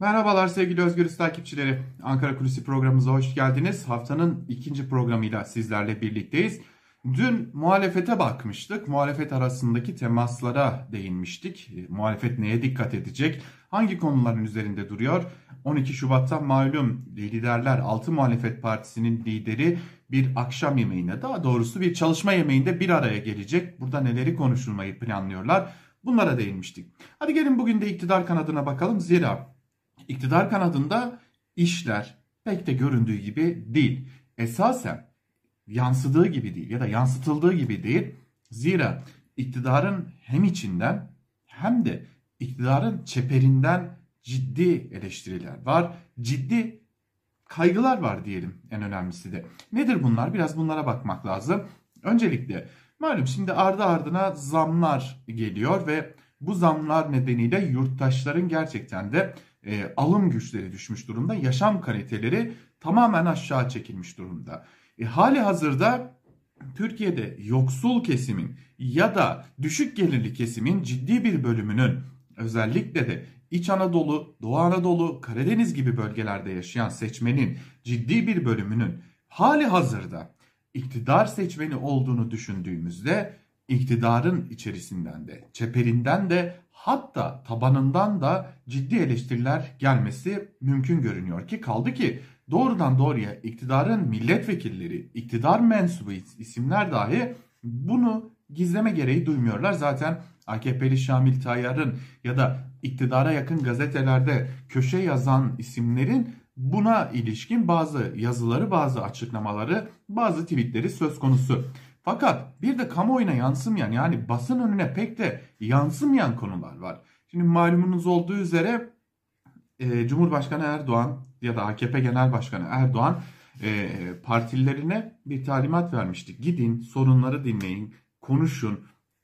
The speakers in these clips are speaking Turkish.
Merhabalar sevgili Özgürüz takipçileri. Ankara Kulisi programımıza hoş geldiniz. Haftanın ikinci programıyla sizlerle birlikteyiz. Dün muhalefete bakmıştık. Muhalefet arasındaki temaslara değinmiştik. E, muhalefet neye dikkat edecek? Hangi konuların üzerinde duruyor? 12 Şubat'ta malum liderler 6 muhalefet partisinin lideri bir akşam yemeğine daha doğrusu bir çalışma yemeğinde bir araya gelecek. Burada neleri konuşulmayı planlıyorlar? Bunlara değinmiştik. Hadi gelin bugün de iktidar kanadına bakalım. Zira iktidar kanadında işler pek de göründüğü gibi değil. Esasen yansıdığı gibi değil ya da yansıtıldığı gibi değil. Zira iktidarın hem içinden hem de iktidarın çeperinden ciddi eleştiriler var. Ciddi kaygılar var diyelim en önemlisi de. Nedir bunlar? Biraz bunlara bakmak lazım. Öncelikle malum şimdi ardı ardına zamlar geliyor ve bu zamlar nedeniyle yurttaşların gerçekten de e, alım güçleri düşmüş durumda. Yaşam kaliteleri tamamen aşağı çekilmiş durumda. E, hali hazırda Türkiye'de yoksul kesimin ya da düşük gelirli kesimin ciddi bir bölümünün özellikle de İç Anadolu, Doğu Anadolu, Karadeniz gibi bölgelerde yaşayan seçmenin ciddi bir bölümünün hali hazırda iktidar seçmeni olduğunu düşündüğümüzde iktidarın içerisinden de, çeperinden de hatta tabanından da ciddi eleştiriler gelmesi mümkün görünüyor ki kaldı ki doğrudan doğruya iktidarın milletvekilleri, iktidar mensubu isimler dahi bunu gizleme gereği duymuyorlar. Zaten AKP'li Şamil Tayyar'ın ya da iktidara yakın gazetelerde köşe yazan isimlerin buna ilişkin bazı yazıları, bazı açıklamaları, bazı tweetleri söz konusu. Fakat bir de kamuoyuna yansımayan yani basın önüne pek de yansımayan konular var. Şimdi malumunuz olduğu üzere e, Cumhurbaşkanı Erdoğan ya da AKP Genel Başkanı Erdoğan e, partililerine bir talimat vermişti. Gidin sorunları dinleyin, konuşun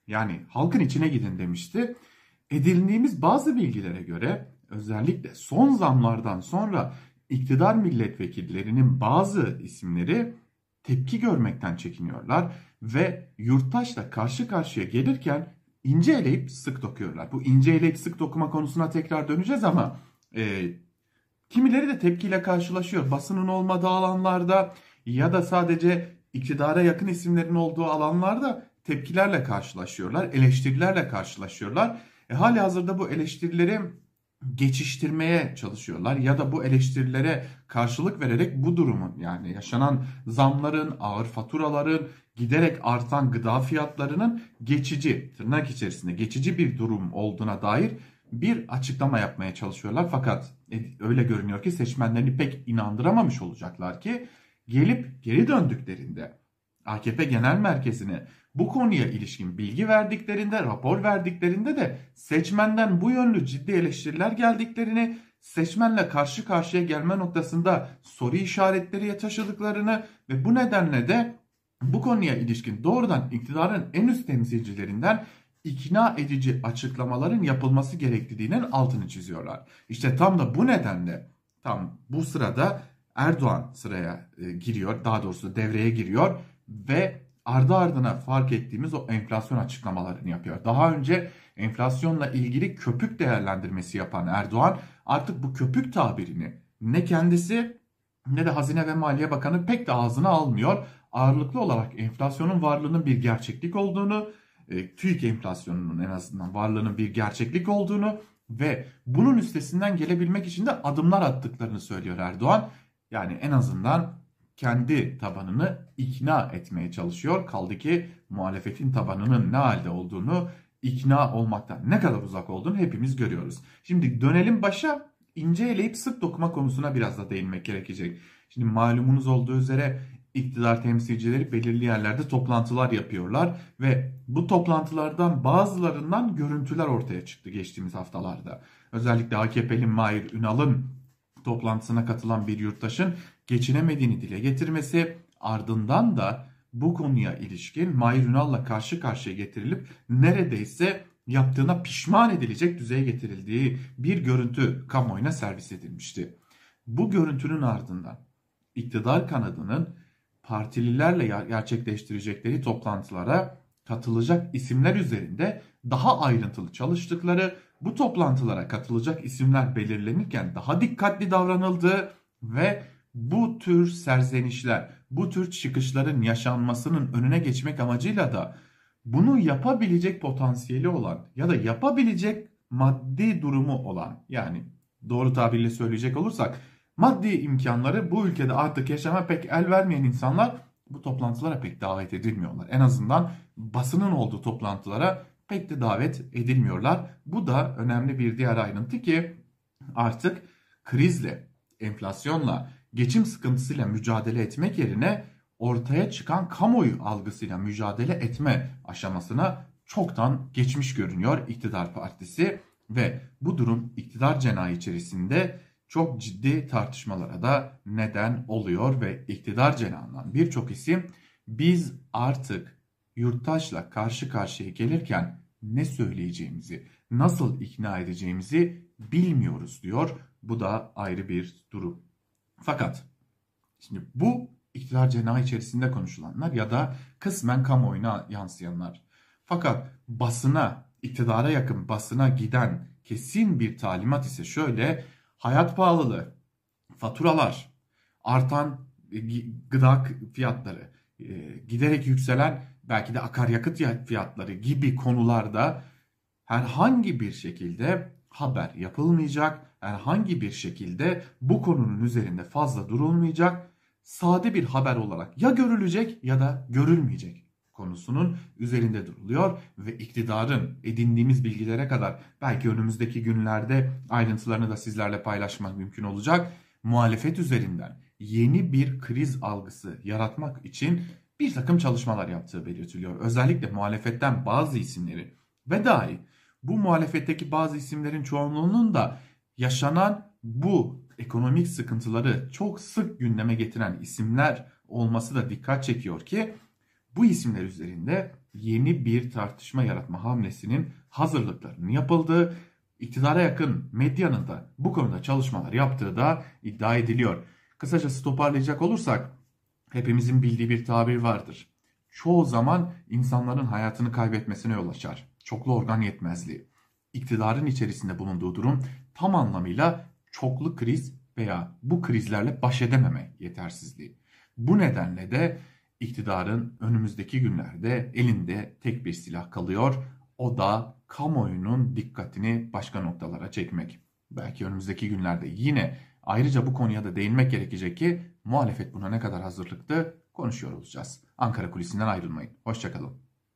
yani halkın içine gidin demişti. Edindiğimiz bazı bilgilere göre özellikle son zamlardan sonra iktidar milletvekillerinin bazı isimleri tepki görmekten çekiniyorlar ve yurttaşla karşı karşıya gelirken ince eleyip sık dokuyorlar. Bu ince eleyip sık dokuma konusuna tekrar döneceğiz ama e, kimileri de tepkiyle karşılaşıyor. Basının olmadığı alanlarda ya da sadece iktidara yakın isimlerin olduğu alanlarda tepkilerle karşılaşıyorlar, eleştirilerle karşılaşıyorlar. E, hali hazırda bu eleştirileri geçiştirmeye çalışıyorlar ya da bu eleştirilere karşılık vererek bu durumun yani yaşanan zamların, ağır faturaların, giderek artan gıda fiyatlarının geçici, tırnak içerisinde geçici bir durum olduğuna dair bir açıklama yapmaya çalışıyorlar. Fakat e, öyle görünüyor ki seçmenlerini pek inandıramamış olacaklar ki gelip geri döndüklerinde AKP Genel Merkezi'ne bu konuya ilişkin bilgi verdiklerinde, rapor verdiklerinde de seçmenden bu yönlü ciddi eleştiriler geldiklerini, seçmenle karşı karşıya gelme noktasında soru işaretleri taşıdıklarını ve bu nedenle de bu konuya ilişkin doğrudan iktidarın en üst temsilcilerinden ikna edici açıklamaların yapılması gerektiğinin altını çiziyorlar. İşte tam da bu nedenle tam bu sırada Erdoğan sıraya e, giriyor, daha doğrusu devreye giriyor ve ardı ardına fark ettiğimiz o enflasyon açıklamalarını yapıyor. Daha önce enflasyonla ilgili köpük değerlendirmesi yapan Erdoğan artık bu köpük tabirini ne kendisi ne de Hazine ve Maliye Bakanı pek de ağzına almıyor. Ağırlıklı olarak enflasyonun varlığının bir gerçeklik olduğunu, e, TÜİK enflasyonunun en azından varlığının bir gerçeklik olduğunu ve bunun üstesinden gelebilmek için de adımlar attıklarını söylüyor Erdoğan. Yani en azından kendi tabanını ikna etmeye çalışıyor. Kaldı ki muhalefetin tabanının ne halde olduğunu ikna olmaktan ne kadar uzak olduğunu hepimiz görüyoruz. Şimdi dönelim başa ince eleyip sık dokuma konusuna biraz da değinmek gerekecek. Şimdi malumunuz olduğu üzere iktidar temsilcileri belirli yerlerde toplantılar yapıyorlar ve bu toplantılardan bazılarından görüntüler ortaya çıktı geçtiğimiz haftalarda. Özellikle AKP'li Mahir Ünal'ın toplantısına katılan bir yurttaşın geçinemediğini dile getirmesi ardından da bu konuya ilişkin Mahir Ünal'la karşı karşıya getirilip neredeyse yaptığına pişman edilecek düzeye getirildiği bir görüntü kamuoyuna servis edilmişti. Bu görüntünün ardından iktidar kanadının partililerle gerçekleştirecekleri toplantılara katılacak isimler üzerinde daha ayrıntılı çalıştıkları bu toplantılara katılacak isimler belirlenirken daha dikkatli davranıldı ve bu tür serzenişler, bu tür çıkışların yaşanmasının önüne geçmek amacıyla da bunu yapabilecek potansiyeli olan ya da yapabilecek maddi durumu olan yani doğru tabirle söyleyecek olursak maddi imkanları bu ülkede artık yaşama pek el vermeyen insanlar bu toplantılara pek davet edilmiyorlar. En azından basının olduğu toplantılara pek de davet edilmiyorlar. Bu da önemli bir diğer ayrıntı ki artık krizle, enflasyonla, geçim sıkıntısıyla mücadele etmek yerine ortaya çıkan kamuoyu algısıyla mücadele etme aşamasına çoktan geçmiş görünüyor iktidar partisi ve bu durum iktidar cenahı içerisinde çok ciddi tartışmalara da neden oluyor ve iktidar cenahından birçok isim biz artık yurttaşla karşı karşıya gelirken ne söyleyeceğimizi, nasıl ikna edeceğimizi bilmiyoruz diyor. Bu da ayrı bir durum. Fakat şimdi bu iktidar cenahı içerisinde konuşulanlar ya da kısmen kamuoyuna yansıyanlar. Fakat basına, iktidara yakın basına giden kesin bir talimat ise şöyle hayat pahalılığı, faturalar, artan e, gıda fiyatları, e, giderek yükselen belki de akaryakıt fiyatları gibi konularda herhangi bir şekilde haber yapılmayacak, herhangi bir şekilde bu konunun üzerinde fazla durulmayacak, sade bir haber olarak ya görülecek ya da görülmeyecek konusunun üzerinde duruluyor ve iktidarın edindiğimiz bilgilere kadar belki önümüzdeki günlerde ayrıntılarını da sizlerle paylaşmak mümkün olacak. Muhalefet üzerinden yeni bir kriz algısı yaratmak için bir takım çalışmalar yaptığı belirtiliyor. Özellikle muhalefetten bazı isimleri ve dahi bu muhalefetteki bazı isimlerin çoğunluğunun da yaşanan bu ekonomik sıkıntıları çok sık gündeme getiren isimler olması da dikkat çekiyor ki bu isimler üzerinde yeni bir tartışma yaratma hamlesinin hazırlıklarının yapıldığı, iktidara yakın medyanın da bu konuda çalışmalar yaptığı da iddia ediliyor. Kısacası toparlayacak olursak hepimizin bildiği bir tabir vardır. Çoğu zaman insanların hayatını kaybetmesine yol açar. Çoklu organ yetmezliği. İktidarın içerisinde bulunduğu durum tam anlamıyla çoklu kriz veya bu krizlerle baş edememe yetersizliği. Bu nedenle de iktidarın önümüzdeki günlerde elinde tek bir silah kalıyor. O da kamuoyunun dikkatini başka noktalara çekmek. Belki önümüzdeki günlerde yine ayrıca bu konuya da değinmek gerekecek ki muhalefet buna ne kadar hazırlıklı konuşuyor olacağız. Ankara kulisinden ayrılmayın. Hoşçakalın.